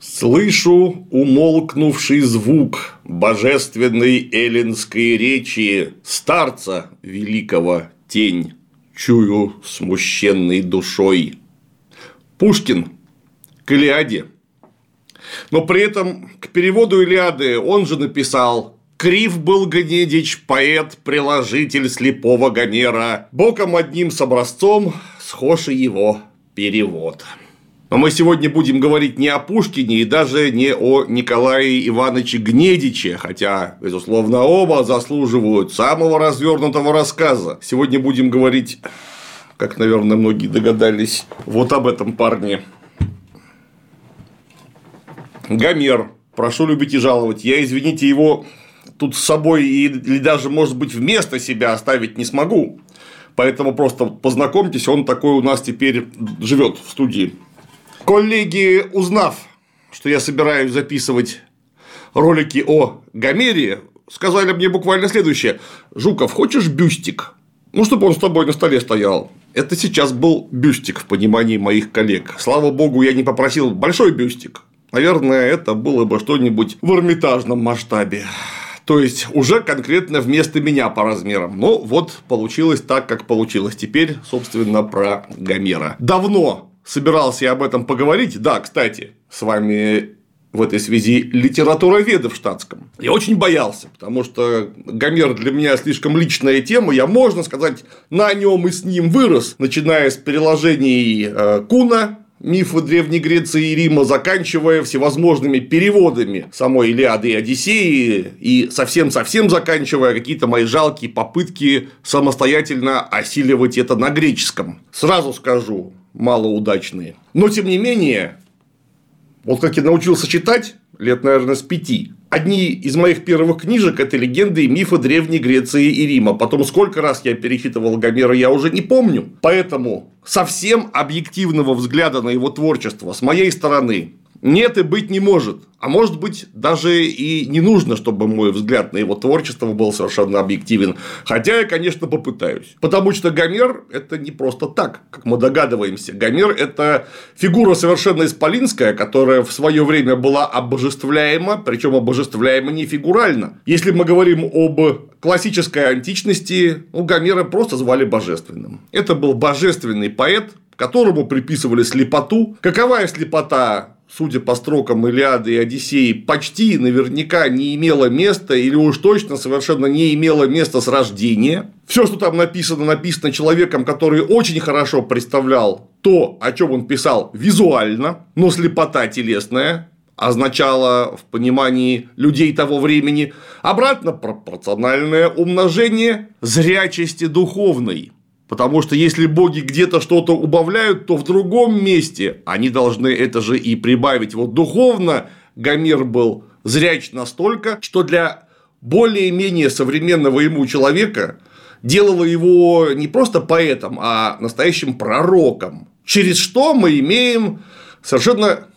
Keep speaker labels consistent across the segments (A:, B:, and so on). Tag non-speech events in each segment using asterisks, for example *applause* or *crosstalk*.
A: Слышу умолкнувший звук божественной эллинской речи старца великого тень, чую смущенной душой. Пушкин к Илиаде. Но при этом к переводу Илиады он же написал Крив был Гнедич, поэт, приложитель слепого Гомера. Боком одним с образцом схож его перевод. Но мы сегодня будем говорить не о Пушкине и даже не о Николае Ивановиче Гнедиче, хотя, безусловно, оба заслуживают самого развернутого рассказа. Сегодня будем говорить, как, наверное, многие догадались, вот об этом парне. Гомер. Прошу любить и жаловать. Я, извините, его тут с собой или даже, может быть, вместо себя оставить не смогу. Поэтому просто познакомьтесь, он такой у нас теперь живет в студии. Коллеги, узнав, что я собираюсь записывать ролики о Гомере, сказали мне буквально следующее. Жуков, хочешь бюстик? Ну, чтобы он с тобой на столе стоял. Это сейчас был бюстик в понимании моих коллег. Слава богу, я не попросил большой бюстик. Наверное, это было бы что-нибудь в эрмитажном масштабе. То есть уже конкретно вместо меня по размерам. Но вот получилось так, как получилось. Теперь, собственно, про Гомера. Давно собирался я об этом поговорить. Да, кстати, с вами в этой связи литературоведа в штатском. Я очень боялся, потому что Гомер для меня слишком личная тема. Я, можно сказать, на нем и с ним вырос, начиная с переложений э, Куна, мифы Древней Греции и Рима, заканчивая всевозможными переводами самой Илиады и Одиссеи, и совсем-совсем заканчивая какие-то мои жалкие попытки самостоятельно осиливать это на греческом. Сразу скажу, малоудачные. Но, тем не менее, вот как я научился читать, лет, наверное, с пяти, одни из моих первых книжек – это легенды и мифы Древней Греции и Рима. Потом сколько раз я перечитывал Гомера, я уже не помню. Поэтому совсем объективного взгляда на его творчество с моей стороны нет и быть не может. А может быть, даже и не нужно, чтобы мой взгляд на его творчество был совершенно объективен. Хотя я, конечно, попытаюсь. Потому что Гомер – это не просто так, как мы догадываемся. Гомер – это фигура совершенно исполинская, которая в свое время была обожествляема, причем обожествляема не фигурально. Если мы говорим об классической античности, ну, Гомера просто звали божественным. Это был божественный поэт, которому приписывали слепоту. Каковая слепота судя по строкам Илиады и Одиссеи, почти наверняка не имело места или уж точно совершенно не имело места с рождения. Все, что там написано, написано человеком, который очень хорошо представлял то, о чем он писал визуально, но слепота телесная, означало в понимании людей того времени обратно пропорциональное умножение зрячести духовной. Потому что если боги где-то что-то убавляют, то в другом месте они должны это же и прибавить. Вот духовно Гомер был зряч настолько, что для более-менее современного ему человека делало его не просто поэтом, а настоящим пророком. Через что мы имеем совершенно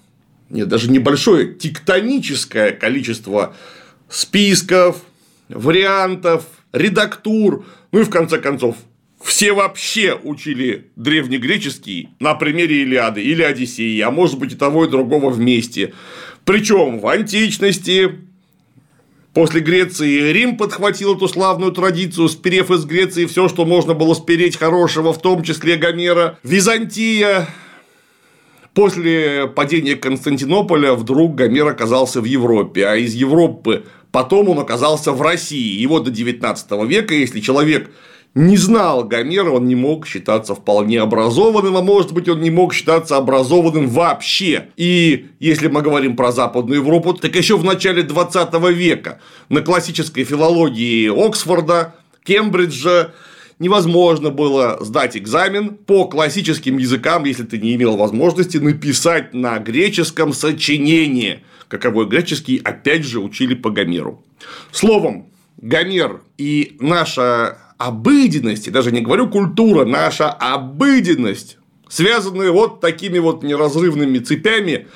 A: нет, даже небольшое тектоническое количество списков, вариантов, редактур, ну и в конце концов все вообще учили древнегреческий на примере Илиады или Одиссеи, а может быть и того и другого вместе. Причем в античности, После Греции Рим подхватил эту славную традицию, сперев из Греции все, что можно было спереть хорошего, в том числе Гомера. Византия После падения Константинополя вдруг Гомер оказался в Европе, а из Европы потом он оказался в России. Вот до 19 века, если человек не знал Гомера, он не мог считаться вполне образованным, а может быть, он не мог считаться образованным вообще. И если мы говорим про Западную Европу, так еще в начале 20 века на классической филологии Оксфорда, Кембриджа невозможно было сдать экзамен по классическим языкам, если ты не имел возможности написать на греческом сочинение. Каковой греческий, опять же, учили по Гомеру. Словом, Гомер и наша обыденность, я даже не говорю культура, наша обыденность, связанные вот такими вот неразрывными цепями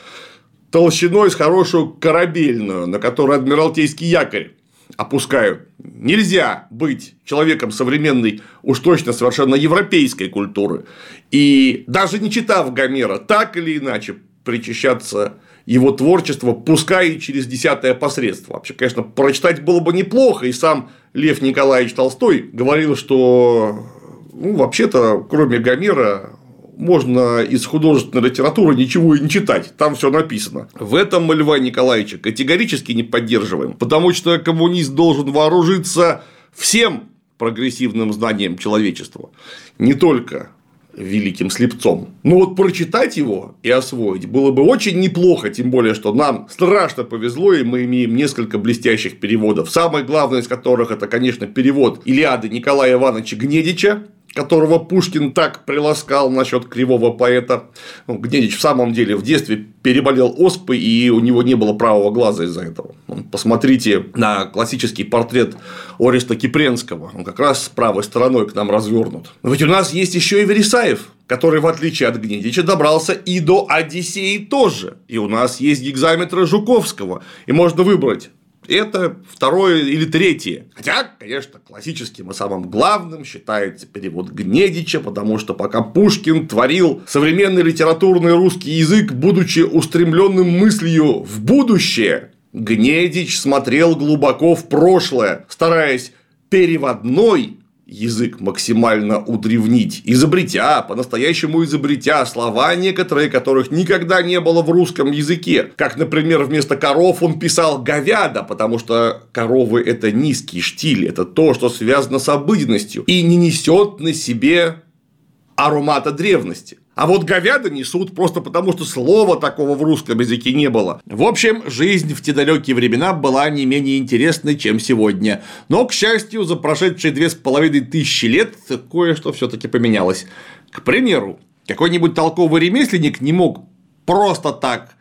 A: толщиной с хорошую корабельную, на которой адмиралтейский якорь опускают. Нельзя быть человеком современной, уж точно совершенно европейской культуры. И даже не читав Гомера, так или иначе причащаться его творчество, пускай и через десятое посредство. Вообще, конечно, прочитать было бы неплохо, и сам Лев Николаевич Толстой говорил, что ну, вообще-то, кроме Гомера, можно из художественной литературы ничего и не читать, там все написано. В этом мы Льва Николаевича категорически не поддерживаем, потому что коммунист должен вооружиться всем прогрессивным знанием человечества, не только великим слепцом. Но вот прочитать его и освоить было бы очень неплохо, тем более, что нам страшно повезло, и мы имеем несколько блестящих переводов. Самый главный из которых это, конечно, перевод Илиады Николая Ивановича Гнедича, которого Пушкин так приласкал насчет кривого поэта. Ну, Гнедич в самом деле в детстве переболел оспой, и у него не было правого глаза из-за этого. Посмотрите на классический портрет Ориста Кипренского. Он как раз с правой стороной к нам развернут. Но ведь у нас есть еще и Вересаев, который, в отличие от Гнедича, добрался и до Одиссеи тоже. И у нас есть гигзаметры Жуковского. И можно выбрать это второе или третье. Хотя, конечно, классическим и самым главным считается перевод Гнедича, потому что пока Пушкин творил современный литературный русский язык, будучи устремленным мыслью в будущее, Гнедич смотрел глубоко в прошлое, стараясь переводной язык максимально удревнить, изобретя, по-настоящему изобретя слова некоторые, которых никогда не было в русском языке. Как, например, вместо коров он писал говяда, потому что коровы – это низкий штиль, это то, что связано с обыденностью и не несет на себе аромата древности. А вот говяда несут просто потому, что слова такого в русском языке не было. В общем, жизнь в те далекие времена была не менее интересной, чем сегодня. Но, к счастью, за прошедшие две с половиной тысячи лет кое-что все таки поменялось. К примеру, какой-нибудь толковый ремесленник не мог просто так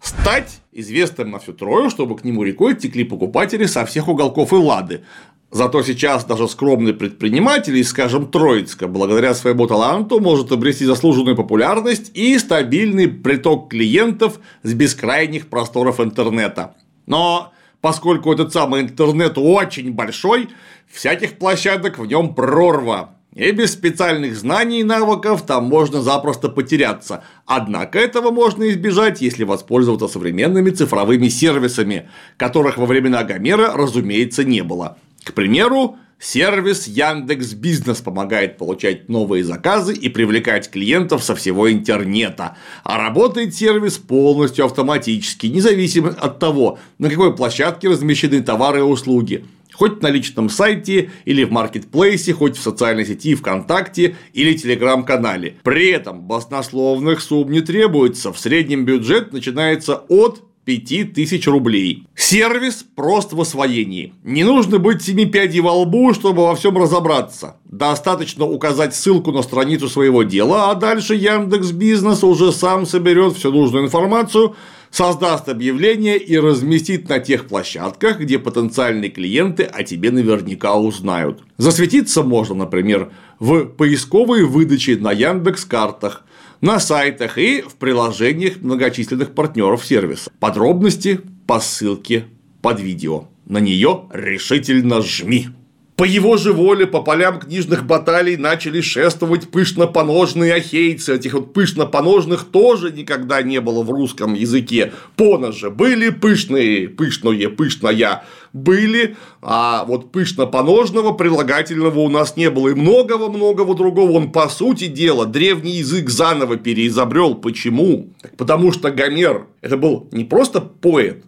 A: стать известным на всю Трою, чтобы к нему рекой текли покупатели со всех уголков Эллады. Зато сейчас даже скромный предприниматель из, скажем, Троицка, благодаря своему таланту, может обрести заслуженную популярность и стабильный приток клиентов с бескрайних просторов интернета. Но поскольку этот самый интернет очень большой, всяких площадок в нем прорва. И без специальных знаний и навыков там можно запросто потеряться. Однако этого можно избежать, если воспользоваться современными цифровыми сервисами, которых во времена Гомера, разумеется, не было. К примеру, сервис Яндекс Бизнес помогает получать новые заказы и привлекать клиентов со всего интернета, а работает сервис полностью автоматически, независимо от того, на какой площадке размещены товары и услуги. Хоть на личном сайте или в маркетплейсе, хоть в социальной сети ВКонтакте или телеграм-канале. При этом баснословных сумм не требуется. В среднем бюджет начинается от 5000 рублей. Сервис прост в освоении. Не нужно быть семи пядей во лбу, чтобы во всем разобраться. Достаточно указать ссылку на страницу своего дела, а дальше Яндекс Бизнес уже сам соберет всю нужную информацию, создаст объявление и разместит на тех площадках, где потенциальные клиенты о тебе наверняка узнают. Засветиться можно, например, в поисковой выдаче на Яндекс картах – на сайтах и в приложениях многочисленных партнеров сервиса. Подробности по ссылке под видео. На нее решительно жми. По его же воле по полям книжных баталий начали шествовать пышно-поножные ахейцы. Этих вот пышно-поножных тоже никогда не было в русском языке. Поножи были пышные, пышное, пышная были, а вот пышно-поножного прилагательного у нас не было. И многого-многого другого. Он, по сути дела, древний язык заново переизобрел. Почему? Потому что Гомер – это был не просто поэт,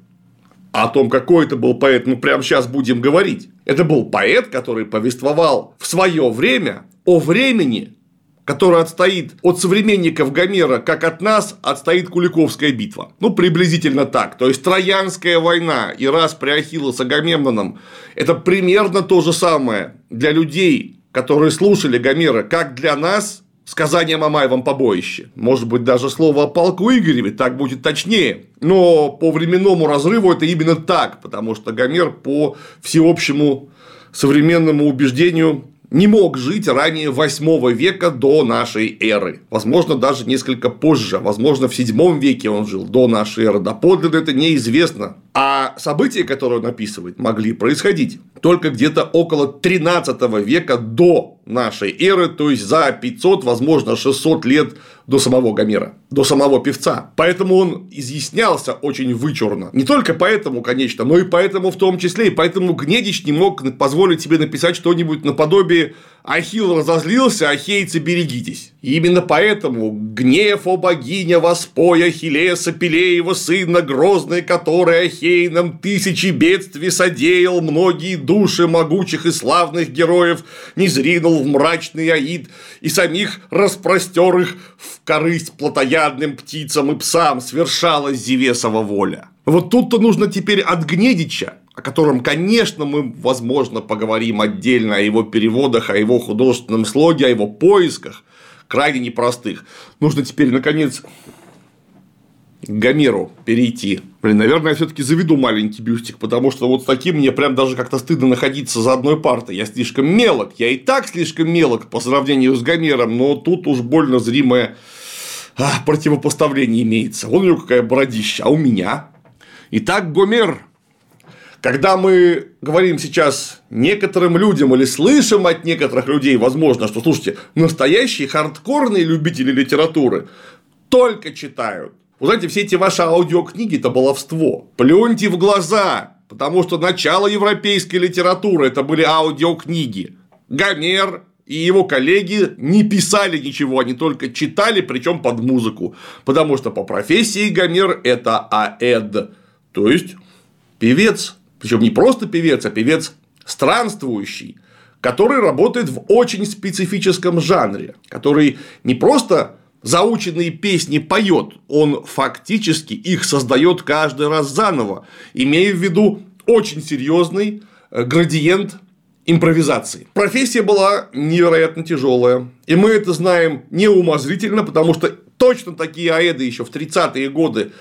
A: о том, какой это был поэт, мы прямо сейчас будем говорить. Это был поэт, который повествовал в свое время о времени, которое отстоит от современников Гомера, как от нас отстоит Куликовская битва. Ну, приблизительно так. То есть, Троянская война и раз при Ахилла с Агамемноном – это примерно то же самое для людей, которые слушали Гомера, как для нас сказание о Мамаевом побоище. Может быть, даже слово о полку Игореве, так будет точнее. Но по временному разрыву это именно так, потому что Гомер по всеобщему современному убеждению не мог жить ранее 8 века до нашей эры. Возможно, даже несколько позже. Возможно, в 7 веке он жил до нашей эры. Доподлинно это неизвестно. А события, которые он описывает, могли происходить только где-то около 13 века до нашей эры, то есть за 500, возможно, 600 лет до самого Гомера, до самого певца. Поэтому он изъяснялся очень вычурно. Не только поэтому, конечно, но и поэтому в том числе, и поэтому Гнедич не мог позволить себе написать что-нибудь наподобие «Ахилл разозлился, ахейцы, берегитесь». И именно поэтому гнев, о богиня, воспой Ахиллеса, Пелеева сына, грозный, который Ахейном тысячи бедствий содеял, многие души могучих и славных героев не зринул в мрачный аид, и самих распростер их в корысть плотоядным птицам и псам свершалась Зевесова воля. Вот тут-то нужно теперь от Гнедича, о котором, конечно, мы, возможно, поговорим отдельно, о его переводах, о его художественном слоге, о его поисках, крайне непростых. Нужно теперь, наконец, к Гомеру перейти. Блин, наверное, я все-таки заведу маленький бюстик, потому что вот с таким мне прям даже как-то стыдно находиться за одной партой. Я слишком мелок. Я и так слишком мелок по сравнению с Гомером, но тут уж больно зримое а, противопоставление имеется. Вон у него какая бородища, а у меня. Итак, Гомер. Когда мы говорим сейчас некоторым людям или слышим от некоторых людей, возможно, что, слушайте, настоящие хардкорные любители литературы только читают вы знаете, все эти ваши аудиокниги – это баловство. Плюньте в глаза, потому что начало европейской литературы – это были аудиокниги. Гомер и его коллеги не писали ничего, они только читали, причем под музыку. Потому что по профессии Гомер – это аэд, то есть певец. Причем не просто певец, а певец странствующий, который работает в очень специфическом жанре, который не просто заученные песни поет, он фактически их создает каждый раз заново, имея в виду очень серьезный э, градиент импровизации. Профессия была невероятно тяжелая. И мы это знаем неумозрительно, потому что точно такие аэды еще в 30-е годы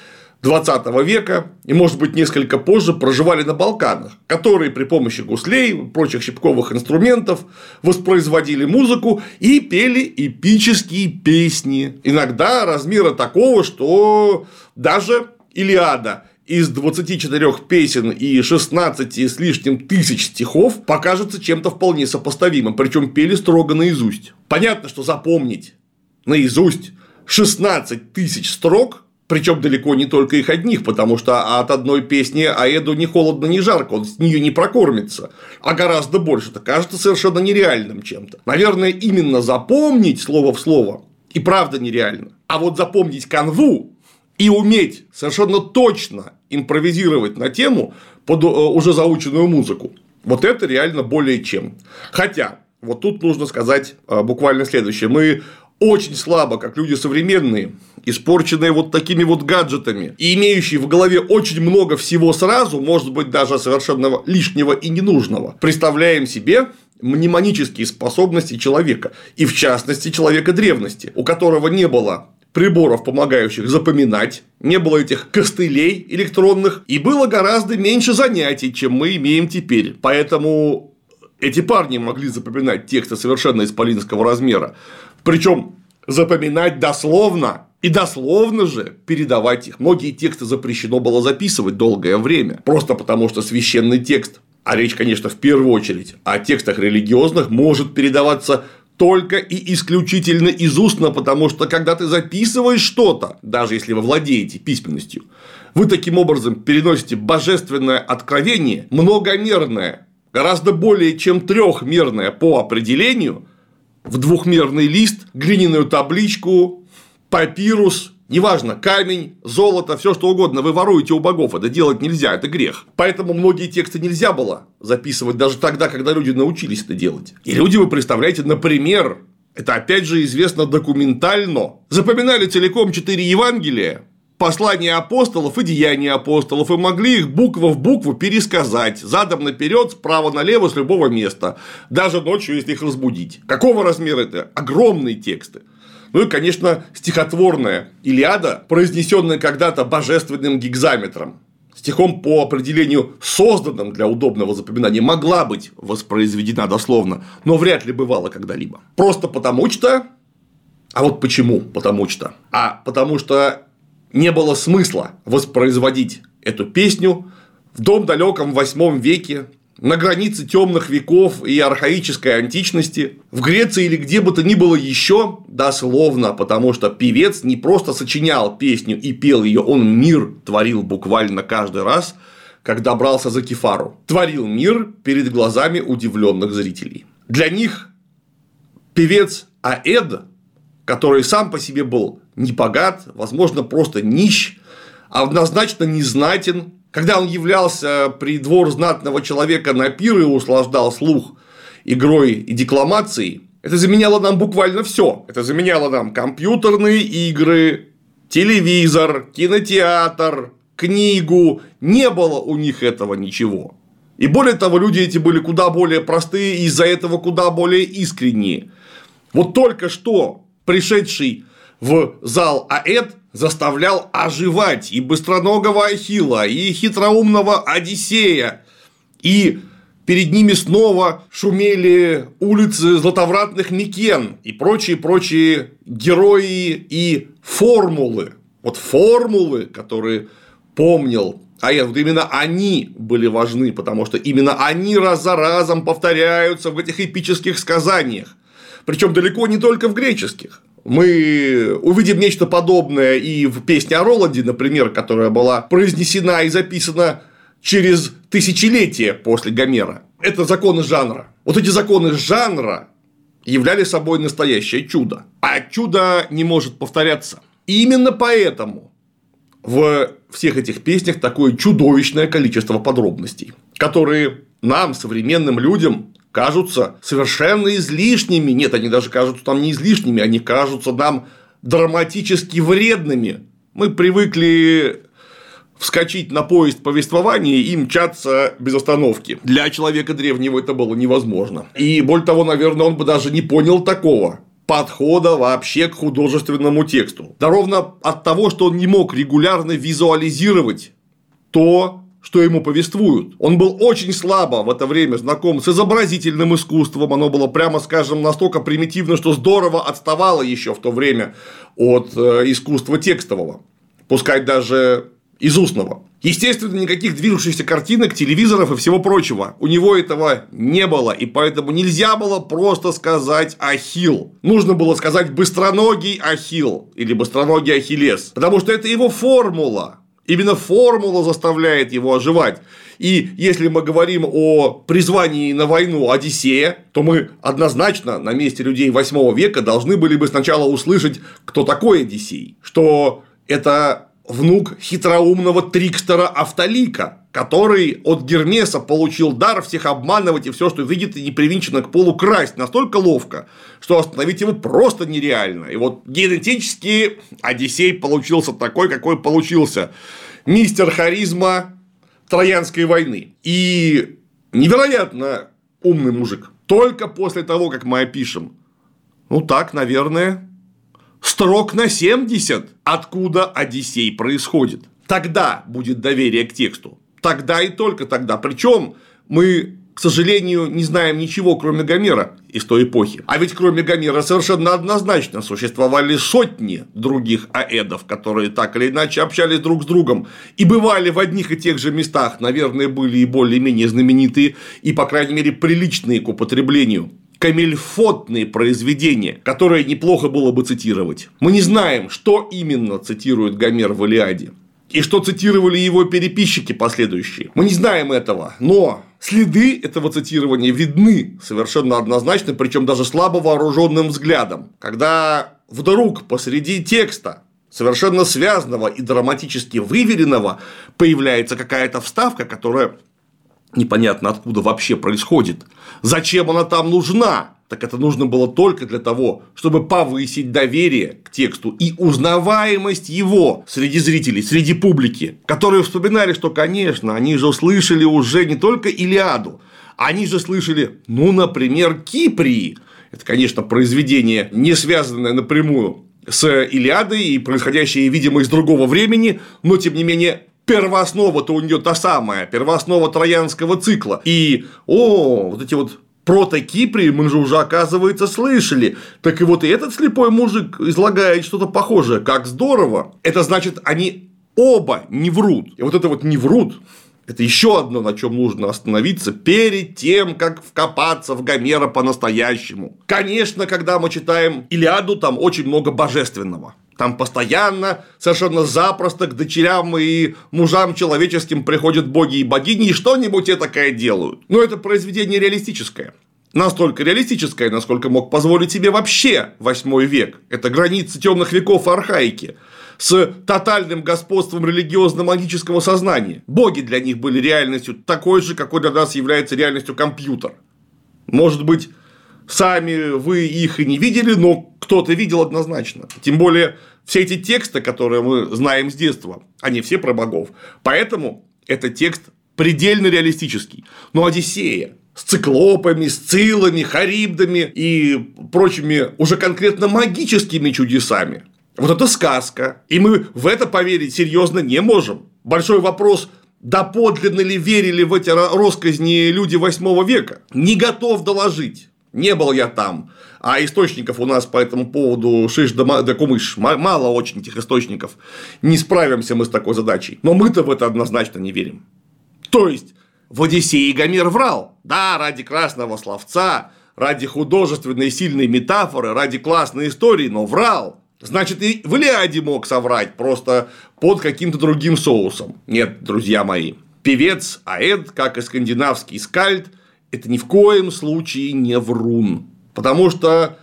A: 20 века и, может быть, несколько позже проживали на Балканах, которые при помощи гуслей и прочих щипковых инструментов воспроизводили музыку и пели эпические песни. Иногда размера такого, что даже Илиада из 24 песен и 16 с лишним тысяч стихов покажется чем-то вполне сопоставимым, причем пели строго наизусть. Понятно, что запомнить наизусть 16 тысяч строк причем далеко не только их одних, потому что от одной песни Аэду ни холодно, ни жарко, он с нее не прокормится, а гораздо больше. Это кажется совершенно нереальным чем-то. Наверное, именно запомнить слово в слово и правда нереально. А вот запомнить канву и уметь совершенно точно импровизировать на тему под э, уже заученную музыку, вот это реально более чем. Хотя, вот тут нужно сказать э, буквально следующее. Мы очень слабо, как люди современные, испорченные вот такими вот гаджетами и имеющие в голове очень много всего сразу, может быть, даже совершенно лишнего и ненужного, представляем себе мнемонические способности человека, и в частности человека древности, у которого не было приборов, помогающих запоминать, не было этих костылей электронных, и было гораздо меньше занятий, чем мы имеем теперь. Поэтому эти парни могли запоминать тексты совершенно исполинского размера. Причем запоминать дословно и дословно же передавать их. Многие тексты запрещено было записывать долгое время, просто потому что священный текст, а речь, конечно, в первую очередь о текстах религиозных, может передаваться только и исключительно из устно, потому что когда ты записываешь что-то, даже если вы владеете письменностью, вы таким образом переносите божественное откровение, многомерное, гораздо более чем трехмерное по определению, в двухмерный лист, глиняную табличку, папирус, Неважно, камень, золото, все что угодно, вы воруете у богов, это делать нельзя, это грех. Поэтому многие тексты нельзя было записывать даже тогда, когда люди научились это делать. И люди, вы представляете, например, это опять же известно документально, запоминали целиком четыре Евангелия, послания апостолов и деяния апостолов и могли их буква в букву пересказать задом наперед, справа налево с любого места, даже ночью, если их разбудить. Какого размера это? Огромные тексты. Ну и, конечно, стихотворная Илиада, произнесенная когда-то божественным гигзаметром. Стихом по определению созданным для удобного запоминания могла быть воспроизведена дословно, но вряд ли бывало когда-либо. Просто потому что... А вот почему потому что? А потому что не было смысла воспроизводить эту песню в том далеком восьмом веке на границе темных веков и архаической античности, в Греции или где бы то ни было еще, дословно, потому что певец не просто сочинял песню и пел ее, он мир творил буквально каждый раз, когда брался за кефару. Творил мир перед глазами удивленных зрителей. Для них певец Аэд, который сам по себе был не богат, возможно, просто нищ, однозначно незнатен, когда он являлся при двор знатного человека на пир и услаждал слух игрой и декламацией, это заменяло нам буквально все. Это заменяло нам компьютерные игры, телевизор, кинотеатр, книгу. Не было у них этого ничего. И более того, люди эти были куда более простые и из-за этого куда более искренние. Вот только что пришедший в зал АЭД заставлял оживать и быстроногого Ахила, и хитроумного Одиссея, и перед ними снова шумели улицы златовратных Микен и прочие-прочие герои и формулы. Вот формулы, которые помнил а вот именно они были важны, потому что именно они раз за разом повторяются в этих эпических сказаниях. Причем далеко не только в греческих. Мы увидим нечто подобное и в песне о Роланде, например, которая была произнесена и записана через тысячелетия после Гомера. Это законы жанра. Вот эти законы жанра являли собой настоящее чудо. А чудо не может повторяться. И именно поэтому в всех этих песнях такое чудовищное количество подробностей, которые нам, современным людям, кажутся совершенно излишними. Нет, они даже кажутся там не излишними, они кажутся нам драматически вредными. Мы привыкли вскочить на поезд повествования и мчаться без остановки. Для человека древнего это было невозможно. И более того, наверное, он бы даже не понял такого подхода вообще к художественному тексту. Да ровно от того, что он не мог регулярно визуализировать то, что ему повествуют. Он был очень слабо в это время знаком с изобразительным искусством, оно было, прямо скажем, настолько примитивно, что здорово отставало еще в то время от э, искусства текстового, пускай даже из устного. Естественно, никаких движущихся картинок, телевизоров и всего прочего. У него этого не было, и поэтому нельзя было просто сказать Ахил. Нужно было сказать быстроногий Ахил или быстроногий Ахиллес, потому что это его формула. Именно формула заставляет его оживать. И если мы говорим о призвании на войну Одиссея, то мы однозначно на месте людей 8 века должны были бы сначала услышать, кто такой Одиссей. Что это внук хитроумного трикстера Автолика, который от Гермеса получил дар всех обманывать и все, что видит и не привинчено к полу красть настолько ловко, что остановить его просто нереально. И вот генетически Одиссей получился такой, какой получился. Мистер харизма Троянской войны. И невероятно умный мужик. Только после того, как мы опишем, ну так, наверное, строк на 70, откуда Одиссей происходит. Тогда будет доверие к тексту. Тогда и только тогда. Причем мы к сожалению, не знаем ничего, кроме Гомера из той эпохи. А ведь кроме Гомера совершенно однозначно существовали сотни других аэдов, которые так или иначе общались друг с другом и бывали в одних и тех же местах, наверное, были и более-менее знаменитые и, по крайней мере, приличные к употреблению камельфотные произведения, которые неплохо было бы цитировать. Мы не знаем, что именно цитирует Гомер в Илиаде. И что цитировали его переписчики последующие. Мы не знаем этого, но следы этого цитирования видны совершенно однозначно, причем даже слабо вооруженным взглядом. Когда вдруг посреди текста совершенно связанного и драматически выверенного появляется какая-то вставка, которая непонятно откуда вообще происходит. Зачем она там нужна? Так это нужно было только для того, чтобы повысить доверие к тексту и узнаваемость его среди зрителей, среди публики, которые вспоминали, что, конечно, они же слышали уже не только Илиаду, они же слышали, ну, например, Киприи. Это, конечно, произведение, не связанное напрямую с Илиадой и происходящее, видимо, из другого времени, но, тем не менее, первооснова-то у нее та самая, первооснова троянского цикла. И, о, вот эти вот Прото-Кипре мы же уже, оказывается, слышали. Так и вот и этот слепой мужик излагает что-то похожее. Как здорово. Это значит, они оба не врут. И вот это вот не врут, Это еще одно, на чем нужно остановиться перед тем, как вкопаться в Гомера по-настоящему. Конечно, когда мы читаем Илиаду, там очень много божественного. Там постоянно, совершенно запросто к дочерям и мужам человеческим приходят боги и богини и что-нибудь такое делают. Но это произведение реалистическое. Настолько реалистическое, насколько мог позволить себе вообще восьмой век. Это границы темных веков и архаики с тотальным господством религиозно-магического сознания. Боги для них были реальностью такой же, какой для нас является реальностью компьютер. Может быть, Сами вы их и не видели, но кто-то видел однозначно. Тем более, все эти тексты, которые мы знаем с детства, они все про богов. Поэтому этот текст предельно реалистический. Но Одиссея с циклопами, с цилами, харибдами и прочими уже конкретно магическими чудесами. Вот это сказка. И мы в это поверить серьезно не можем. Большой вопрос, доподлинно ли верили в эти росказни люди 8 века? Не готов доложить. Не был я там. А источников у нас по этому поводу шиш да, да кумыш. Мало очень этих источников. Не справимся мы с такой задачей. Но мы-то в это однозначно не верим. То есть, в Одиссее Гомер врал. Да, ради красного словца, ради художественной сильной метафоры, ради классной истории, но врал. Значит, и в Илиаде мог соврать, просто под каким-то другим соусом. Нет, друзья мои. Певец Аэд, как и скандинавский скальд – это ни в коем случае не врун. Потому что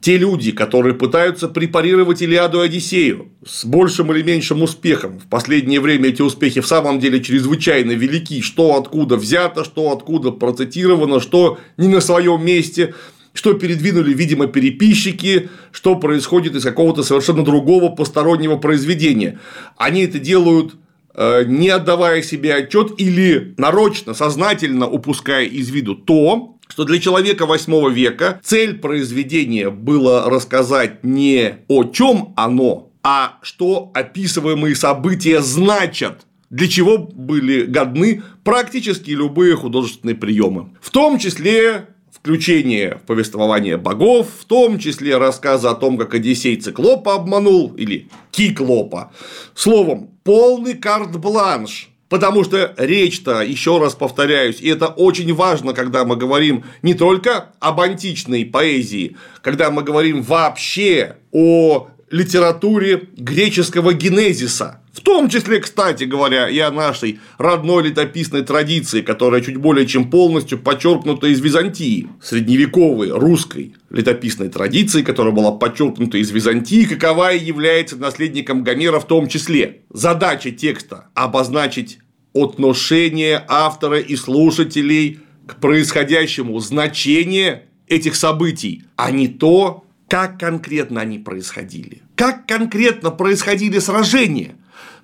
A: те люди, которые пытаются препарировать Илиаду и Одиссею с большим или меньшим успехом, в последнее время эти успехи в самом деле чрезвычайно велики, что откуда взято, что откуда процитировано, что не на своем месте, что передвинули, видимо, переписчики, что происходит из какого-то совершенно другого постороннего произведения. Они это делают не отдавая себе отчет или нарочно, сознательно упуская из виду то, что для человека 8 века цель произведения было рассказать не о чем оно, а что описываемые события значат, для чего были годны практически любые художественные приемы. В том числе включение в повествование богов, в том числе рассказы о том, как Одиссей Циклопа обманул, или Киклопа. Словом, полный карт-бланш Потому что речь-то, еще раз повторяюсь, и это очень важно, когда мы говорим не только об античной поэзии, когда мы говорим вообще о литературе греческого генезиса. В том числе, кстати говоря, и о нашей родной летописной традиции, которая чуть более чем полностью подчеркнута из Византии, средневековой русской летописной традиции, которая была подчеркнута из Византии, какова и является наследником Гомера в том числе. Задача текста – обозначить отношение автора и слушателей к происходящему, значение этих событий, а не то, как конкретно они происходили, как конкретно происходили сражения.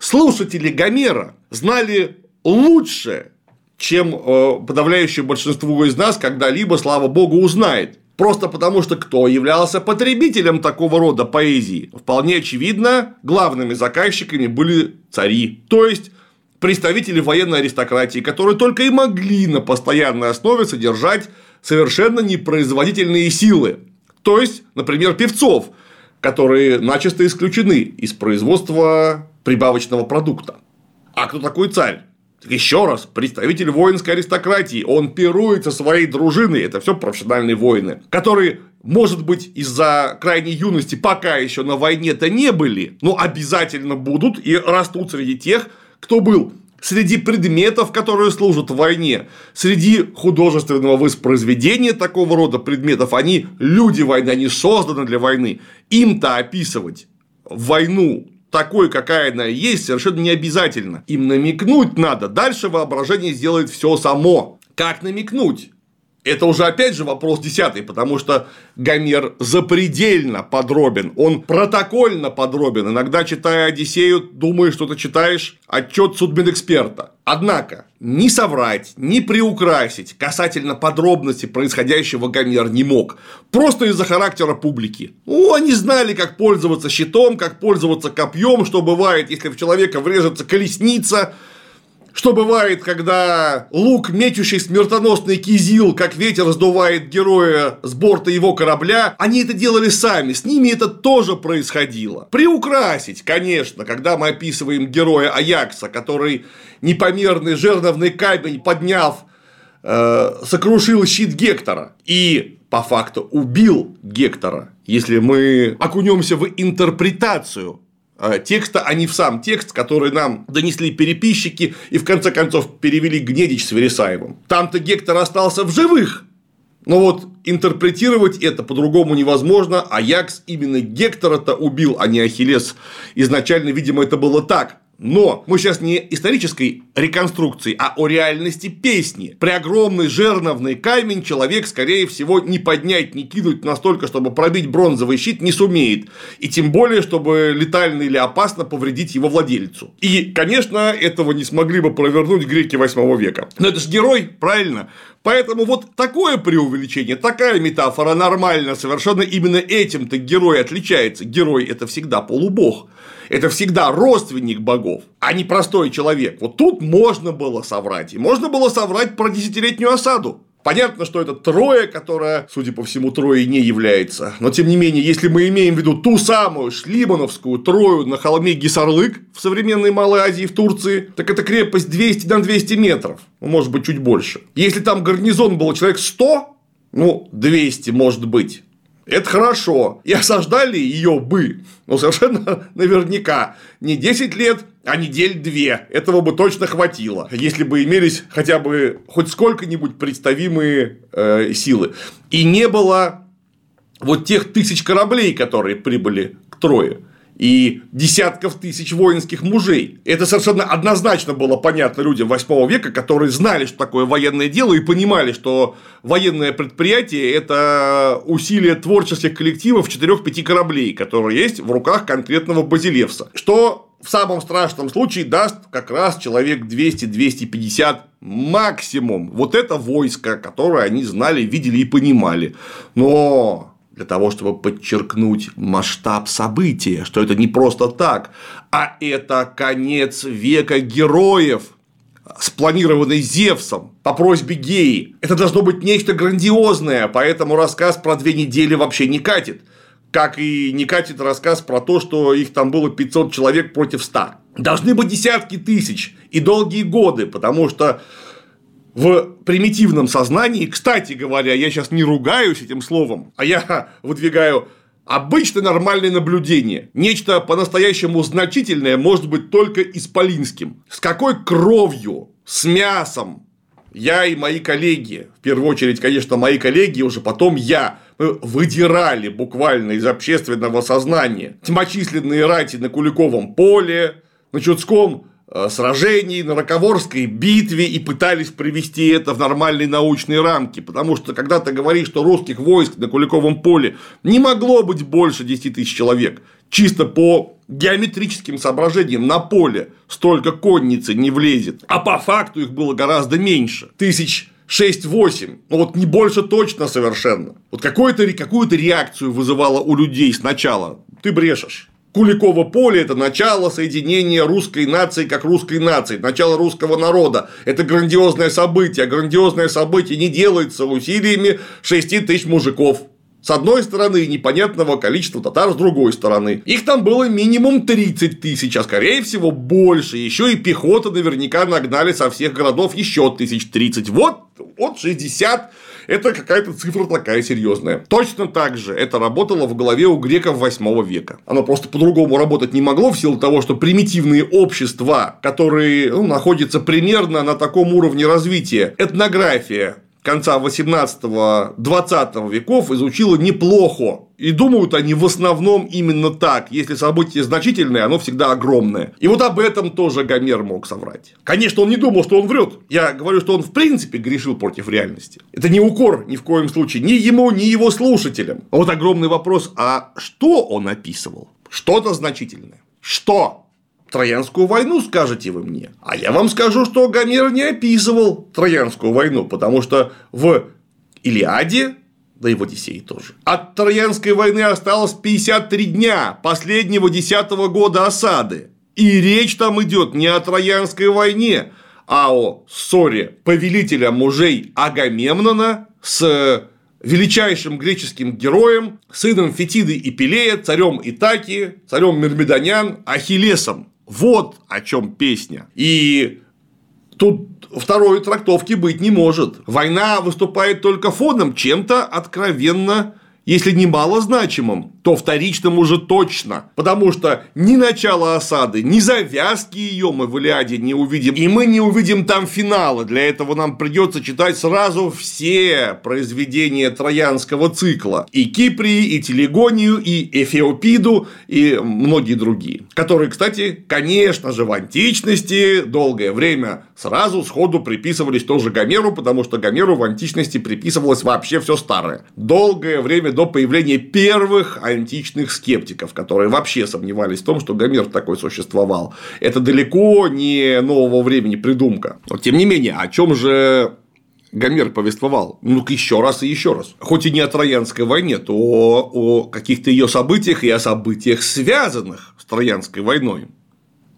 A: Слушатели Гомера знали лучше, чем э, подавляющее большинство из нас когда-либо, слава богу, узнает. Просто потому, что кто являлся потребителем такого рода поэзии? Вполне очевидно, главными заказчиками были цари, то есть представители военной аристократии, которые только и могли на постоянной основе содержать совершенно непроизводительные силы, то есть, например, певцов, которые начисто исключены из производства прибавочного продукта. А кто такой царь? Еще раз, представитель воинской аристократии, он пирует со своей дружиной, это все профессиональные воины, которые, может быть, из-за крайней юности пока еще на войне-то не были, но обязательно будут и растут среди тех, кто был среди предметов, которые служат в войне, среди художественного воспроизведения такого рода предметов, они люди войны, они созданы для войны. Им-то описывать войну такой, какая она есть, совершенно не обязательно. Им намекнуть надо, дальше воображение сделает все само. Как намекнуть? Это уже опять же вопрос десятый, потому что Гомер запредельно подробен, он протокольно подробен. Иногда, читая Одиссею, думаешь, что ты читаешь отчет судмедэксперта. Однако, ни соврать, ни приукрасить касательно подробностей происходящего Гомер не мог. Просто из-за характера публики. Ну, они знали, как пользоваться щитом, как пользоваться копьем, что бывает, если в человека врежется колесница, Что бывает, когда лук, мечущий смертоносный кизил, как ветер сдувает героя с борта его корабля, они это делали сами, с ними это тоже происходило. Приукрасить, конечно, когда мы описываем героя Аякса, который непомерный жерновный камень подняв э, сокрушил щит Гектора и по факту убил Гектора, если мы окунемся в интерпретацию текста, а не в сам текст, который нам донесли переписчики и в конце концов перевели Гнедич с Вересаевым. Там-то Гектор остался в живых, но вот интерпретировать это по-другому невозможно. Аякс именно Гектора-то убил, а не Ахиллес. Изначально, видимо, это было так. Но мы сейчас не исторической реконструкции, а о реальности песни. При огромный жерновный камень человек, скорее всего, не поднять, не кинуть настолько, чтобы пробить бронзовый щит, не сумеет. И тем более, чтобы летально или опасно повредить его владельцу. И, конечно, этого не смогли бы провернуть греки 8 века. Но это же герой, правильно? Поэтому вот такое преувеличение, такая метафора нормально, совершенно именно этим-то герой отличается. Герой – это всегда полубог это всегда родственник богов, а не простой человек. Вот тут можно было соврать. И можно было соврать про десятилетнюю осаду. Понятно, что это Троя, которая, судя по всему, Троей не является. Но, тем не менее, если мы имеем в виду ту самую шлимановскую Трою на холме Гисарлык в современной Малой Азии в Турции, так это крепость 200 на 200 метров. Ну, может быть, чуть больше. Если там гарнизон был человек 100, ну, 200 может быть, это хорошо. И осаждали ее бы, ну, совершенно *laughs* наверняка, не 10 лет, а недель две. Этого бы точно хватило, если бы имелись хотя бы хоть сколько-нибудь представимые э, силы. И не было вот тех тысяч кораблей, которые прибыли к Трое и десятков тысяч воинских мужей. Это совершенно однозначно было понятно людям 8 века, которые знали, что такое военное дело, и понимали, что военное предприятие – это усилие творческих коллективов 4-5 кораблей, которые есть в руках конкретного базилевса. Что в самом страшном случае даст как раз человек 200-250 максимум. Вот это войско, которое они знали, видели и понимали. Но для того, чтобы подчеркнуть масштаб события, что это не просто так, а это конец века героев, спланированный Зевсом по просьбе Геи. Это должно быть нечто грандиозное, поэтому рассказ про две недели вообще не катит. Как и не катит рассказ про то, что их там было 500 человек против 100. Должны быть десятки тысяч и долгие годы, потому что в примитивном сознании, кстати говоря, я сейчас не ругаюсь этим словом, а я *laughs* выдвигаю обычно нормальное наблюдение. Нечто по-настоящему значительное может быть только исполинским. С какой кровью, с мясом я и мои коллеги, в первую очередь, конечно, мои коллеги, уже потом я, мы выдирали буквально из общественного сознания тьмочисленные рати на Куликовом поле, на Чудском сражений, на Роковорской битве и пытались привести это в нормальные научные рамки. Потому что, когда ты говоришь, что русских войск на Куликовом поле не могло быть больше 10 тысяч человек, чисто по геометрическим соображениям на поле столько конницы не влезет, а по факту их было гораздо меньше. Тысяч 6-8, ну вот не больше точно совершенно. Вот какую-то реакцию вызывало у людей сначала. Ты брешешь. Куликово поле – это начало соединения русской нации как русской нации, начало русского народа. Это грандиозное событие. А грандиозное событие не делается усилиями 6 тысяч мужиков. С одной стороны, непонятного количества татар с другой стороны. Их там было минимум 30 тысяч, а скорее всего больше. Еще и пехота наверняка нагнали со всех городов еще тысяч 30. Вот, вот 60 это какая-то цифра такая серьезная. Точно так же это работало в голове у греков 8 века. Оно просто по-другому работать не могло в силу того, что примитивные общества, которые ну, находятся примерно на таком уровне развития, этнография, конца 18-20 веков изучила неплохо. И думают они в основном именно так. Если событие значительное, оно всегда огромное. И вот об этом тоже Гомер мог соврать. Конечно, он не думал, что он врет. Я говорю, что он в принципе грешил против реальности. Это не укор ни в коем случае ни ему, ни его слушателям. А вот огромный вопрос, а что он описывал? Что-то значительное. Что? Троянскую войну, скажете вы мне. А я вам скажу, что Гомер не описывал Троянскую войну, потому что в Илиаде, да и в Одиссее тоже, от Троянской войны осталось 53 дня последнего десятого года осады. И речь там идет не о Троянской войне, а о ссоре повелителя мужей Агамемнона с величайшим греческим героем, сыном Фетиды и Пелея, царем Итаки, царем Мирмидонян, Ахиллесом. Вот о чем песня. И тут второй трактовки быть не может. Война выступает только фоном, чем-то откровенно если не малозначимым, то вторичным уже точно, потому что ни начала осады, ни завязки ее мы в Илиаде не увидим, и мы не увидим там финала. Для этого нам придется читать сразу все произведения Троянского цикла. И Киприи, и Телегонию, и Эфиопиду, и многие другие. Которые, кстати, конечно же, в античности долгое время сразу сходу приписывались тоже Гомеру, потому что Гомеру в античности приписывалось вообще все старое. Долгое время до появления первых античных скептиков, которые вообще сомневались в том, что Гомер такой существовал. Это далеко не нового времени придумка. Но тем не менее, о чем же Гомер повествовал, ну еще раз и еще раз. Хоть и не о Троянской войне, то о каких-то ее событиях и о событиях, связанных с Троянской войной.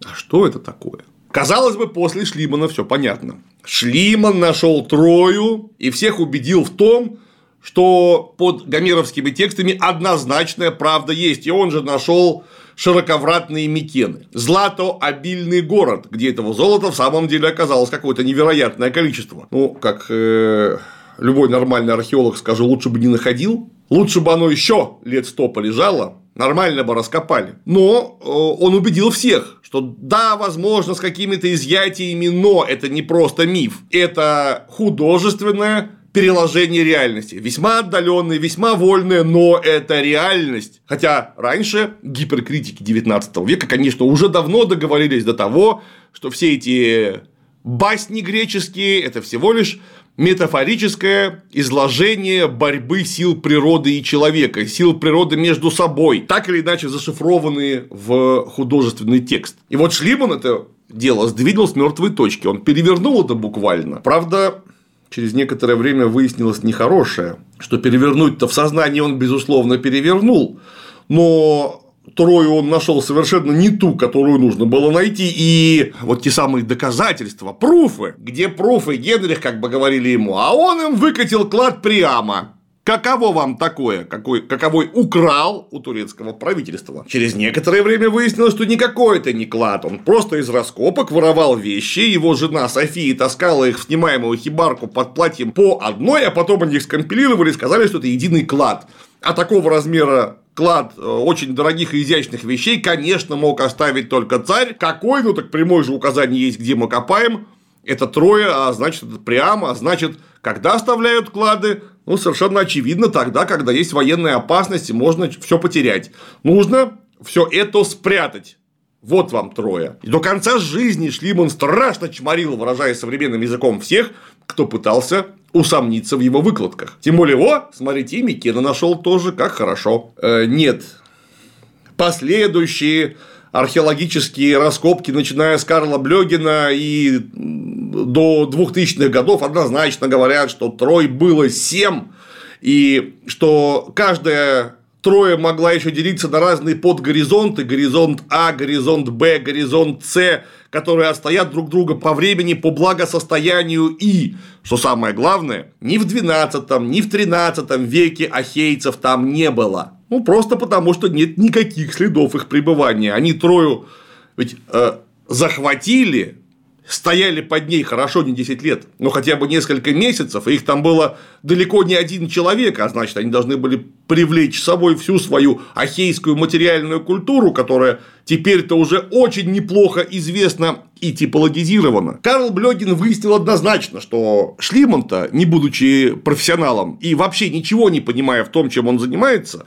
A: А что это такое? Казалось бы, после Шлимана все понятно. Шлиман нашел Трою и всех убедил в том, что под гомеровскими текстами однозначная правда есть, и он же нашел широковратные Микены. Злато – обильный город, где этого золота в самом деле оказалось какое-то невероятное количество. Ну, как э, любой нормальный археолог скажу, лучше бы не находил, лучше бы оно еще лет сто полежало, нормально бы раскопали. Но э, он убедил всех, что да, возможно, с какими-то изъятиями, но это не просто миф, это художественное переложение реальности. Весьма отдаленное, весьма вольное, но это реальность. Хотя раньше гиперкритики 19 века, конечно, уже давно договорились до того, что все эти басни греческие – это всего лишь метафорическое изложение борьбы сил природы и человека, сил природы между собой, так или иначе зашифрованные в художественный текст. И вот Шлиман это дело сдвинул с мертвой точки, он перевернул это буквально. Правда, через некоторое время выяснилось нехорошее, что перевернуть-то в сознании он, безусловно, перевернул, но Трою он нашел совершенно не ту, которую нужно было найти, и вот те самые доказательства, пруфы, где пруфы Генрих, как бы говорили ему, а он им выкатил клад прямо. Каково вам такое, какой, каковой украл у турецкого правительства? Через некоторое время выяснилось, что никакой это не клад, он просто из раскопок воровал вещи, его жена София таскала их в снимаемую хибарку под платьем по одной, а потом они их скомпилировали и сказали, что это единый клад. А такого размера клад э, очень дорогих и изящных вещей, конечно, мог оставить только царь. Какой? Ну, так прямое же указание есть, где мы копаем. Это трое, а значит, это прямо, а значит, когда оставляют клады? Ну, совершенно очевидно тогда, когда есть военная опасность и можно все потерять. Нужно все это спрятать. Вот вам трое. И до конца жизни Шлиман страшно чморил, выражая современным языком всех, кто пытался усомниться в его выкладках. Тем более, о, смотрите, Микена нашел тоже, как хорошо. Э, нет. Последующие археологические раскопки, начиная с Карла Блёгина и до 2000-х годов однозначно говорят, что трой было 7, и что каждая трое могла еще делиться на разные подгоризонты, горизонт А, горизонт Б, горизонт С, которые отстоят друг друга по времени, по благосостоянию и, что самое главное, ни в 12, ни в 13 веке ахейцев там не было. Ну, просто потому, что нет никаких следов их пребывания. Они трою ведь э, захватили, стояли под ней хорошо не 10 лет, но хотя бы несколько месяцев, и их там было далеко не один человек, а значит, они должны были привлечь с собой всю свою ахейскую материальную культуру, которая теперь-то уже очень неплохо известна и типологизирована. Карл Блёгин выяснил однозначно, что Шлиман-то, не будучи профессионалом и вообще ничего не понимая в том, чем он занимается,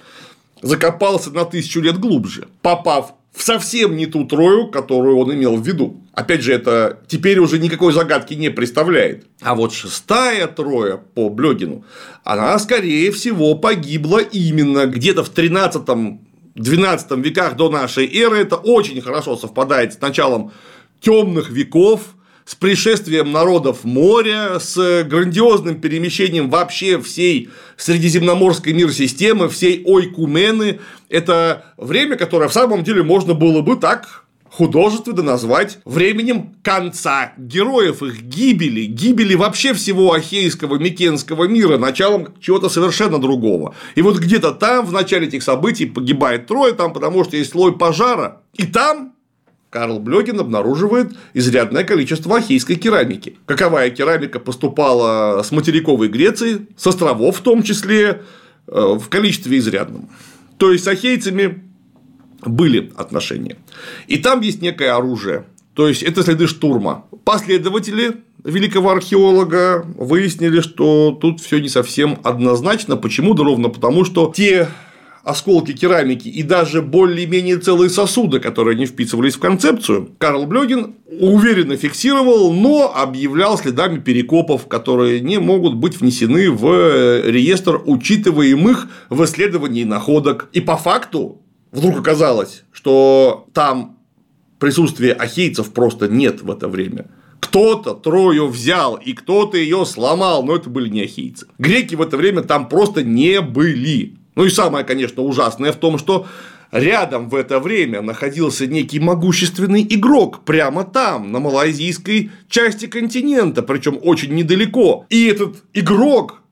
A: закопался на тысячу лет глубже, попав в совсем не ту трою, которую он имел в виду. Опять же, это теперь уже никакой загадки не представляет. А вот шестая троя по Блёгину, она, скорее всего, погибла именно где-то в 13 12 веках до нашей эры. Это очень хорошо совпадает с началом темных веков, с пришествием народов моря, с грандиозным перемещением вообще всей средиземноморской мир-системы, всей ойкумены. Это время, которое в самом деле можно было бы так художественно назвать временем конца героев, их гибели, гибели вообще всего ахейского микенского мира, началом чего-то совершенно другого. И вот где-то там, в начале этих событий, погибает трое, там, потому что есть слой пожара, и там Карл Блёгин обнаруживает изрядное количество ахейской керамики. Каковая керамика поступала с материковой Греции, с островов в том числе, э, в количестве изрядном. То есть с ахейцами были отношения. И там есть некое оружие. То есть это следы штурма. Последователи великого археолога выяснили, что тут все не совсем однозначно. Почему? Да ровно потому, что те осколки керамики и даже более-менее целые сосуды, которые не вписывались в концепцию, Карл Блёгин уверенно фиксировал, но объявлял следами перекопов, которые не могут быть внесены в реестр учитываемых в исследовании находок. И по факту вдруг оказалось, что там присутствия ахейцев просто нет в это время. Кто-то Трою взял, и кто-то ее сломал, но это были не ахейцы. Греки в это время там просто не были. Ну и самое, конечно, ужасное в том, что рядом в это время находился некий могущественный игрок прямо там, на малайзийской части континента, причем очень недалеко. И этот игрок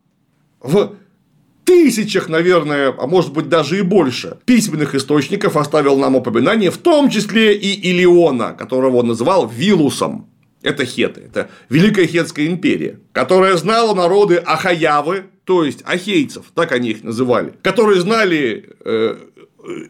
A: в тысячах, наверное, а может быть даже и больше, письменных источников оставил нам упоминание, в том числе и Илиона, которого он называл Вилусом. Это хеты, это Великая Хетская империя, которая знала народы Ахаявы, то есть ахейцев, так они их называли, которые знали э,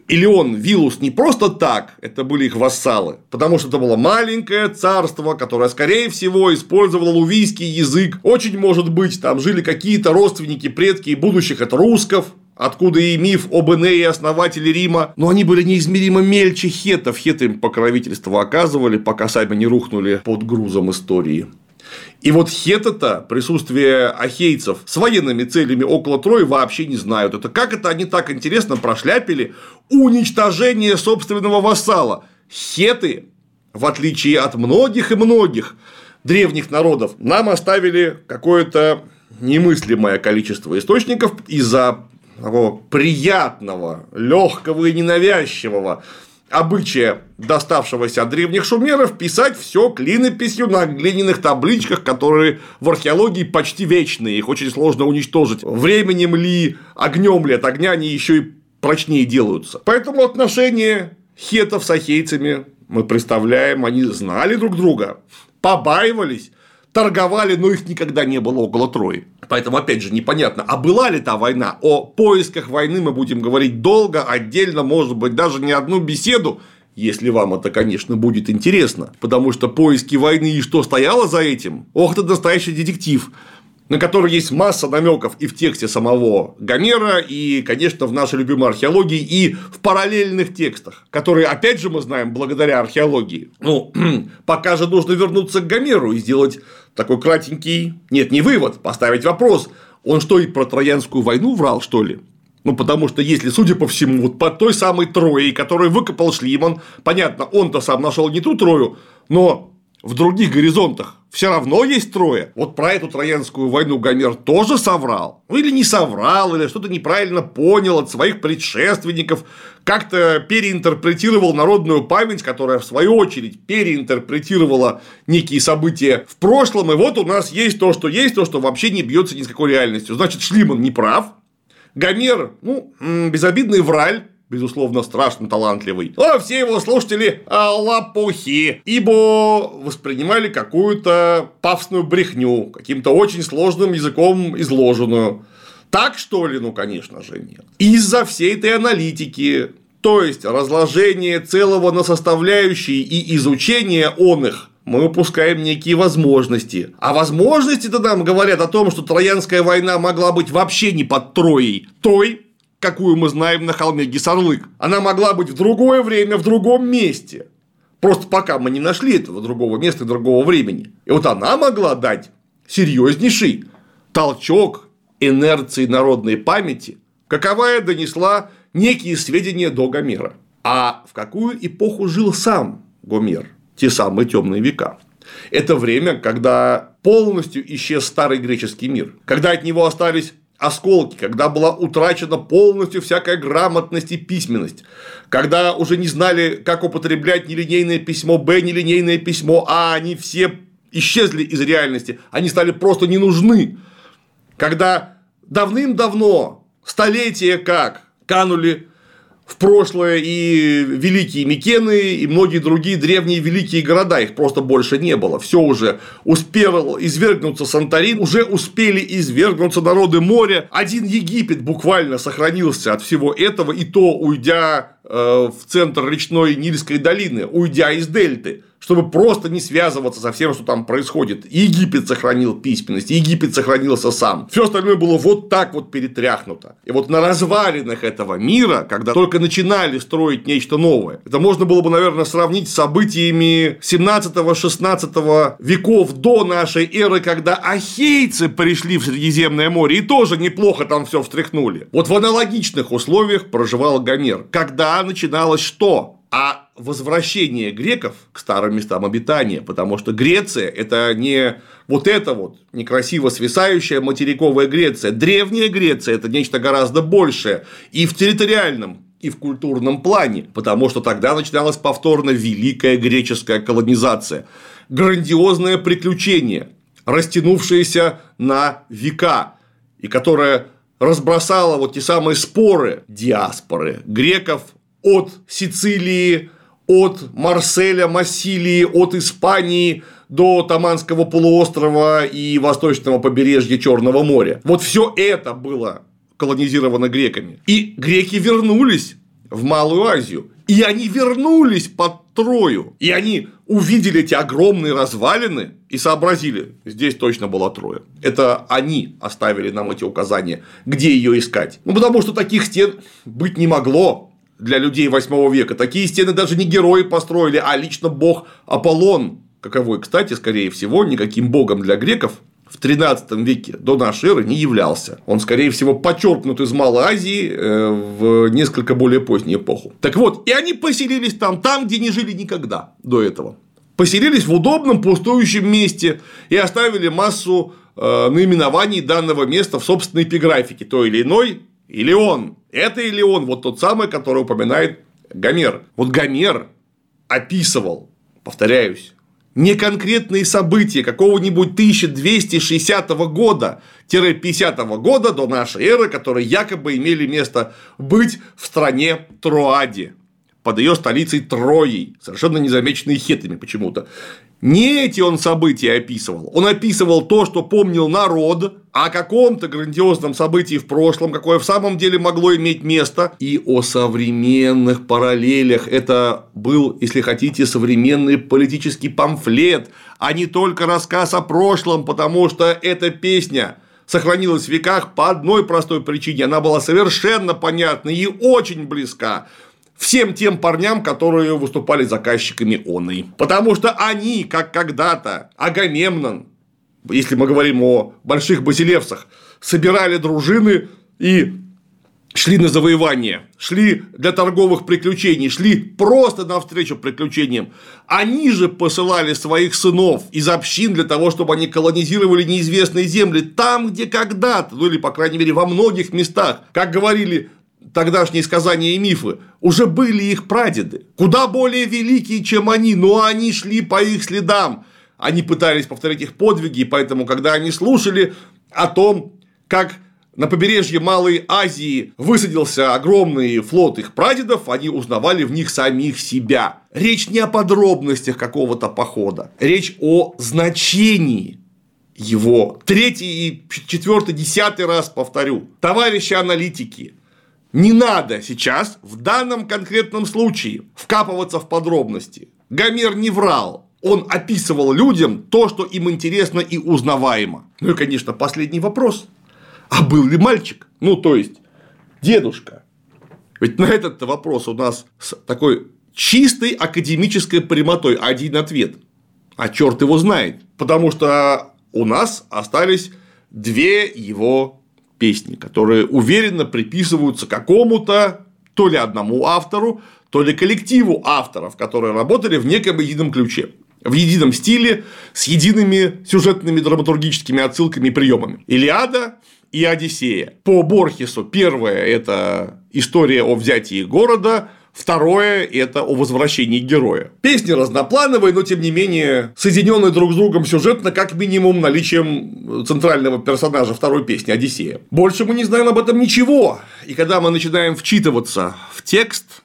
A: Илион Вилус не просто так, это были их вассалы, потому что это было маленькое царство, которое, скорее всего, использовало лувийский язык. Очень может быть, там жили какие-то родственники, предки будущих от руссков, Откуда и миф об Энее, основателе Рима. Но они были неизмеримо мельче хетов. Хеты им покровительство оказывали, пока сами не рухнули под грузом истории. И вот хета присутствие ахейцев с военными целями около Трои вообще не знают. Это как это они так интересно прошляпили уничтожение собственного вассала. Хеты, в отличие от многих и многих древних народов, нам оставили какое-то немыслимое количество источников из-за такого приятного, легкого и ненавязчивого обычая, доставшегося от древних шумеров, писать все клинописью на глиняных табличках, которые в археологии почти вечные, их очень сложно уничтожить. Временем ли, огнем ли, от огня они еще и прочнее делаются. Поэтому отношения хетов с ахейцами мы представляем, они знали друг друга, побаивались, торговали, но их никогда не было около Трои. Поэтому, опять же, непонятно, а была ли та война? О поисках войны мы будем говорить долго, отдельно, может быть, даже не одну беседу, если вам это, конечно, будет интересно. Потому что поиски войны и что стояло за этим? Ох, это настоящий детектив на который есть масса намеков и в тексте самого Гомера, и, конечно, в нашей любимой археологии, и в параллельных текстах, которые, опять же, мы знаем благодаря археологии. Ну, *clears throat* пока же нужно вернуться к Гомеру и сделать такой кратенький, нет, не вывод, поставить вопрос. Он что, и про Троянскую войну врал, что ли? Ну, потому что если, судя по всему, вот по той самой Трое, которую выкопал Шлиман, понятно, он-то сам нашел не ту Трою, но в других горизонтах все равно есть трое. Вот про эту Троянскую войну Гомер тоже соврал. Ну, или не соврал, или что-то неправильно понял от своих предшественников, как-то переинтерпретировал народную память, которая, в свою очередь, переинтерпретировала некие события в прошлом. И вот у нас есть то, что есть, то, что вообще не бьется ни с какой реальностью. Значит, Шлиман не прав. Гомер, ну, безобидный враль, безусловно, страшно талантливый. А все его слушатели а, лопухи, ибо воспринимали какую-то пафосную брехню, каким-то очень сложным языком изложенную. Так что ли? Ну, конечно же, нет. Из-за всей этой аналитики, то есть разложение целого на составляющие и изучение он их, мы упускаем некие возможности. А возможности-то нам говорят о том, что Троянская война могла быть вообще не под Троей. Той, какую мы знаем на холме Гисарлык. Она могла быть в другое время, в другом месте. Просто пока мы не нашли этого другого места и другого времени. И вот она могла дать серьезнейший толчок инерции народной памяти, каковая донесла некие сведения до Гомера. А в какую эпоху жил сам Гомер? Те самые темные века. Это время, когда полностью исчез старый греческий мир, когда от него остались осколки, когда была утрачена полностью всякая грамотность и письменность, когда уже не знали, как употреблять нелинейное письмо Б, нелинейное письмо А, они все исчезли из реальности, они стали просто не нужны, когда давным-давно, столетия как, канули в прошлое и великие Микены, и многие другие древние великие города, их просто больше не было. Все уже успел извергнуться Санторин, уже успели извергнуться народы моря. Один Египет буквально сохранился от всего этого, и то уйдя в центр речной Нильской долины, уйдя из дельты чтобы просто не связываться со всем, что там происходит. Египет сохранил письменность, Египет сохранился сам. Все остальное было вот так вот перетряхнуто. И вот на развалинах этого мира, когда только начинали строить нечто новое, это можно было бы, наверное, сравнить с событиями 17-16 веков до нашей эры, когда ахейцы пришли в Средиземное море и тоже неплохо там все встряхнули. Вот в аналогичных условиях проживал Гомер. Когда начиналось что? А возвращение греков к старым местам обитания, потому что Греция – это не вот это вот некрасиво свисающая материковая Греция. Древняя Греция – это нечто гораздо большее и в территориальном, и в культурном плане, потому что тогда начиналась повторно великая греческая колонизация. Грандиозное приключение, растянувшееся на века, и которое разбросало вот те самые споры диаспоры греков от Сицилии от Марселя, Массилии, от Испании до Таманского полуострова и восточного побережья Черного моря. Вот все это было колонизировано греками. И греки вернулись в Малую Азию. И они вернулись под Трою. И они увидели эти огромные развалины и сообразили, здесь точно была Троя. Это они оставили нам эти указания, где ее искать. Ну, потому что таких стен быть не могло для людей 8 века. Такие стены даже не герои построили, а лично бог Аполлон, каковой, кстати, скорее всего, никаким богом для греков в 13 веке до нашей эры не являлся. Он, скорее всего, подчеркнут из Малой Азии э, в несколько более позднюю эпоху. Так вот, и они поселились там, там, где не жили никогда до этого. Поселились в удобном пустующем месте и оставили массу э, наименований данного места в собственной эпиграфике той или иной, или он. Это или он, вот тот самый, который упоминает Гомер. Вот Гомер описывал, повторяюсь, не конкретные события какого-нибудь 1260 года, 50 года до нашей эры, которые якобы имели место быть в стране Троаде под ее столицей Троей, совершенно незамеченной хетами почему-то. Не эти он события описывал. Он описывал то, что помнил народ, о каком-то грандиозном событии в прошлом, какое в самом деле могло иметь место, и о современных параллелях. Это был, если хотите, современный политический памфлет, а не только рассказ о прошлом, потому что эта песня сохранилась в веках по одной простой причине. Она была совершенно понятна и очень близка всем тем парням, которые выступали заказчиками оной. Потому что они, как когда-то Агамемнон, если мы говорим о больших базилевсах, собирали дружины и шли на завоевание, шли для торговых приключений, шли просто навстречу приключениям. Они же посылали своих сынов из общин для того, чтобы они колонизировали неизвестные земли там, где когда-то, ну или, по крайней мере, во многих местах, как говорили тогдашние сказания и мифы, уже были их прадеды, куда более великие, чем они, но они шли по их следам. Они пытались повторить их подвиги, и поэтому, когда они слушали о том, как на побережье Малой Азии высадился огромный флот их прадедов, они узнавали в них самих себя. Речь не о подробностях какого-то похода, речь о значении его. Третий и четвертый, десятый раз повторю. Товарищи аналитики, не надо сейчас, в данном конкретном случае, вкапываться в подробности. Гомер не врал. Он описывал людям то, что им интересно и узнаваемо. Ну и, конечно, последний вопрос. А был ли мальчик? Ну, то есть, дедушка. Ведь на этот вопрос у нас с такой чистой академической прямотой один ответ. А черт его знает. Потому что у нас остались две его песни, которые уверенно приписываются какому-то то ли одному автору, то ли коллективу авторов, которые работали в неком едином ключе в едином стиле, с едиными сюжетными драматургическими отсылками и приемами. Илиада и Одиссея. По Борхесу первое – это история о взятии города, Второе – это о возвращении героя. Песни разноплановые, но тем не менее соединенные друг с другом сюжетно, как минимум наличием центрального персонажа второй песни Одиссея. Больше мы не знаем об этом ничего. И когда мы начинаем вчитываться в текст,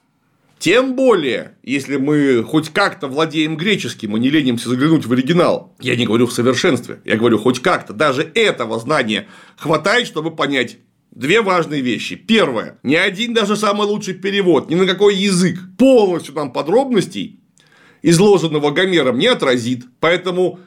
A: тем более, если мы хоть как-то владеем греческим и не ленимся заглянуть в оригинал. Я не говорю в совершенстве, я говорю хоть как-то. Даже этого знания хватает, чтобы понять, Две важные вещи. Первое. Ни один даже самый лучший перевод, ни на какой язык полностью нам подробностей изложенного Гомером не отразит. Поэтому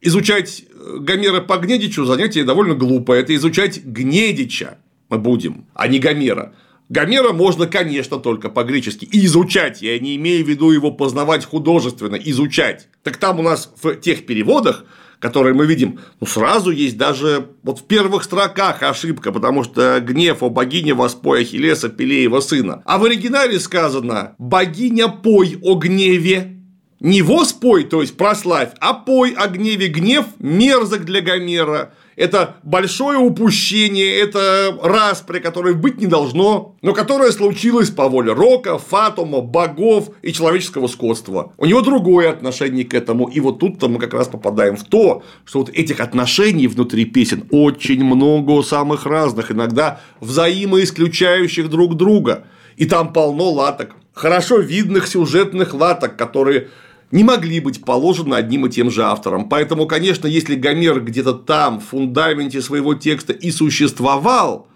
A: изучать э, Гомера по Гнедичу занятие довольно глупое. Это изучать Гнедича мы будем, а не Гомера. Гомера можно, конечно, только по-гречески. Изучать, я не имею в виду его познавать художественно, изучать. Так там у нас в тех переводах которые мы видим, ну, сразу есть даже вот в первых строках ошибка, потому что гнев о богине воспой Ахиллеса Пелеева сына. А в оригинале сказано «богиня пой о гневе». Не воспой, то есть прославь, а пой о гневе. Гнев мерзок для Гомера это большое упущение, это распри, которой быть не должно, но которое случилось по воле Рока, Фатума, богов и человеческого скотства. У него другое отношение к этому, и вот тут-то мы как раз попадаем в то, что вот этих отношений внутри песен очень много самых разных, иногда взаимоисключающих друг друга, и там полно латок, хорошо видных сюжетных латок, которые не могли быть положены одним и тем же автором. Поэтому, конечно, если Гомер где-то там, в фундаменте своего текста и существовал,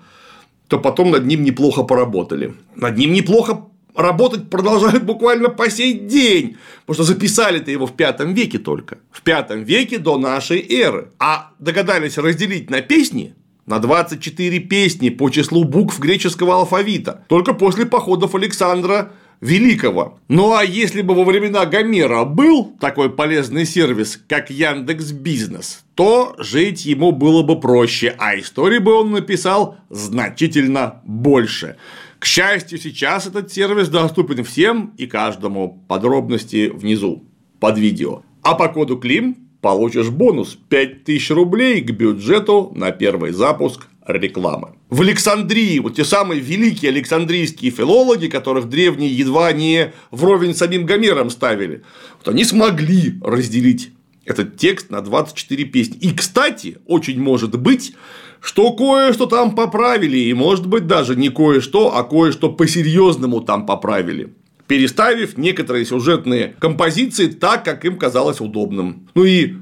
A: то потом над ним неплохо поработали. Над ним неплохо работать продолжают буквально по сей день, потому что записали-то его в пятом веке только, в пятом веке до нашей эры, а догадались разделить на песни на 24 песни по числу букв греческого алфавита только после походов Александра Великого. Ну а если бы во времена Гомера был такой полезный сервис, как Яндекс Бизнес, то жить ему было бы проще, а истории бы он написал значительно больше. К счастью, сейчас этот сервис доступен всем и каждому. Подробности внизу под видео. А по коду КЛИМ получишь бонус 5000 рублей к бюджету на первый запуск рекламы. В Александрии, вот те самые великие александрийские филологи, которых древние едва не вровень с самим Гомером ставили, вот они смогли разделить этот текст на 24 песни. И, кстати, очень может быть, что кое-что там поправили, и, может быть, даже не кое-что, а кое-что по-серьезному там поправили переставив некоторые сюжетные композиции так, как им казалось удобным. Ну и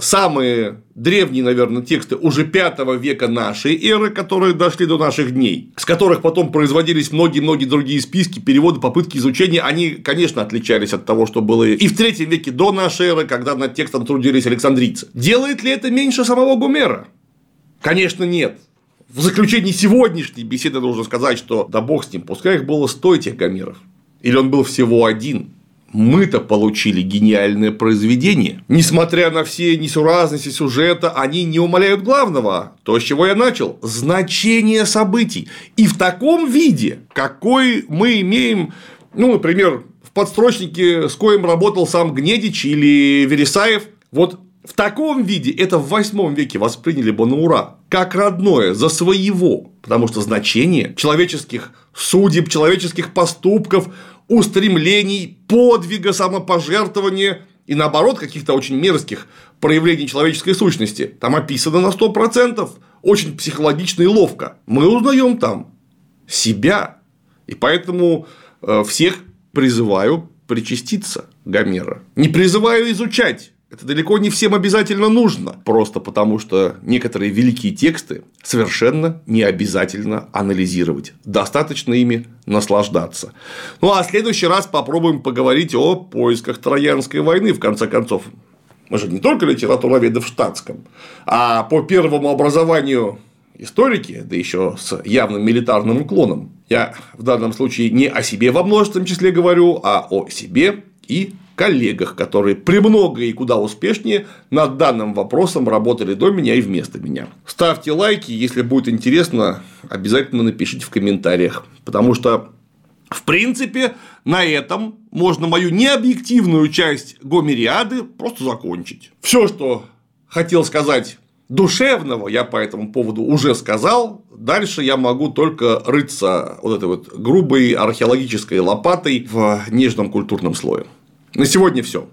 A: самые древние, наверное, тексты уже 5 века нашей эры, которые дошли до наших дней, с которых потом производились многие-многие другие списки, переводы, попытки изучения, они, конечно, отличались от того, что было и в третьем веке до нашей эры, когда над текстом трудились александрийцы. Делает ли это меньше самого Гумера? Конечно, нет. В заключении сегодняшней беседы нужно сказать, что да бог с ним, пускай их было 100 этих Гомеров. Или он был всего один, мы-то получили гениальное произведение. Несмотря на все несуразности сюжета, они не умаляют главного, то, с чего я начал – значение событий. И в таком виде, какой мы имеем, ну, например, в подстрочнике, с коим работал сам Гнедич или Вересаев, вот в таком виде это в восьмом веке восприняли бы на ура, как родное, за своего, потому что значение человеческих судеб, человеческих поступков устремлений, подвига, самопожертвования и наоборот каких-то очень мерзких проявлений человеческой сущности. Там описано на 100%, очень психологично и ловко. Мы узнаем там себя. И поэтому э, всех призываю причаститься Гомера. Не призываю изучать это далеко не всем обязательно нужно, просто потому что некоторые великие тексты совершенно не обязательно анализировать. Достаточно ими наслаждаться. Ну а в следующий раз попробуем поговорить о поисках Троянской войны, в конце концов. Мы же не только литературоведы в штатском, а по первому образованию историки, да еще с явным милитарным уклоном. Я в данном случае не о себе во множественном числе говорю, а о себе и коллегах, которые премного и куда успешнее над данным вопросом работали до меня и вместо меня. Ставьте лайки, если будет интересно, обязательно напишите в комментариях, потому что в принципе, на этом можно мою необъективную часть Гомериады просто закончить. Все, что хотел сказать Душевного я по этому поводу уже сказал. Дальше я могу только рыться вот этой вот грубой археологической лопатой в нежном культурном слое. На сегодня все.